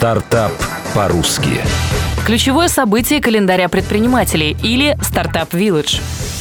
Стартап по-русски. Ключевое событие календаря предпринимателей или «Стартап Village».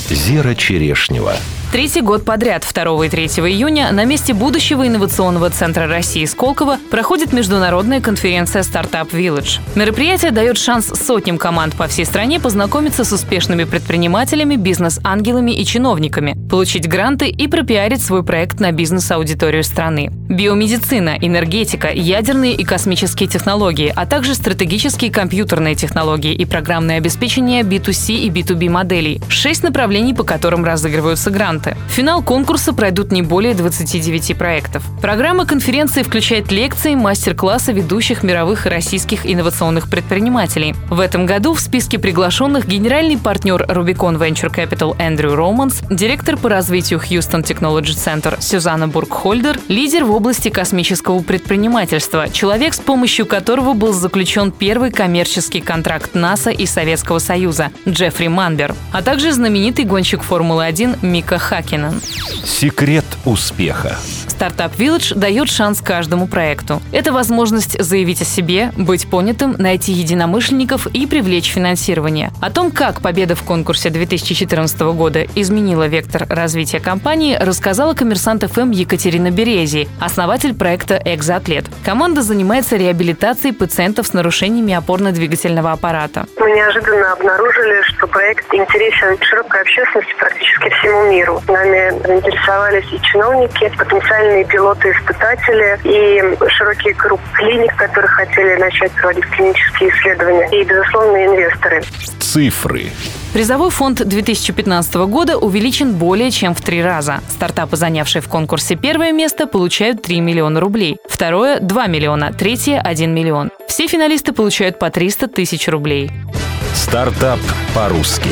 Зера Черешнева. Третий год подряд, 2 и 3 июня, на месте будущего инновационного центра России Сколково проходит международная конференция «Стартап Village». Мероприятие дает шанс сотням команд по всей стране познакомиться с успешными предпринимателями, бизнес-ангелами и чиновниками, получить гранты и пропиарить свой проект на бизнес-аудиторию страны. Биомедицина, энергетика, ядерные и космические технологии, а также стратегические компьютерные технологии и программное обеспечение B2C и B2B моделей. Шесть направлений, по которым разыгрываются гранты гранты. В финал конкурса пройдут не более 29 проектов. Программа конференции включает лекции, мастер-классы ведущих мировых и российских инновационных предпринимателей. В этом году в списке приглашенных генеральный партнер Rubicon Venture Capital Эндрю Романс, директор по развитию Houston Technology Center Сюзанна Бургхольдер, лидер в области космического предпринимательства, человек, с помощью которого был заключен первый коммерческий контракт НАСА и Советского Союза Джеффри Манбер, а также знаменитый гонщик Формулы-1 Мика Хакинен. Секрет успеха. Стартап Village дает шанс каждому проекту. Это возможность заявить о себе, быть понятым, найти единомышленников и привлечь финансирование. О том, как победа в конкурсе 2014 года изменила вектор развития компании, рассказала коммерсант ФМ Екатерина Берези, основатель проекта «Экзоатлет». Команда занимается реабилитацией пациентов с нарушениями опорно-двигательного аппарата. Мы неожиданно обнаружили, что проект интересен широкой общественности практически всему миру Нами заинтересовались и чиновники, потенциальные пилоты-испытатели, и широкий круг клиник, которые хотели начать проводить клинические исследования, и, безусловно, инвесторы. Цифры. Призовой фонд 2015 года увеличен более чем в три раза. Стартапы, занявшие в конкурсе первое место, получают 3 миллиона рублей. Второе – 2 миллиона, третье – 1 миллион. Все финалисты получают по 300 тысяч рублей. Стартап по-русски.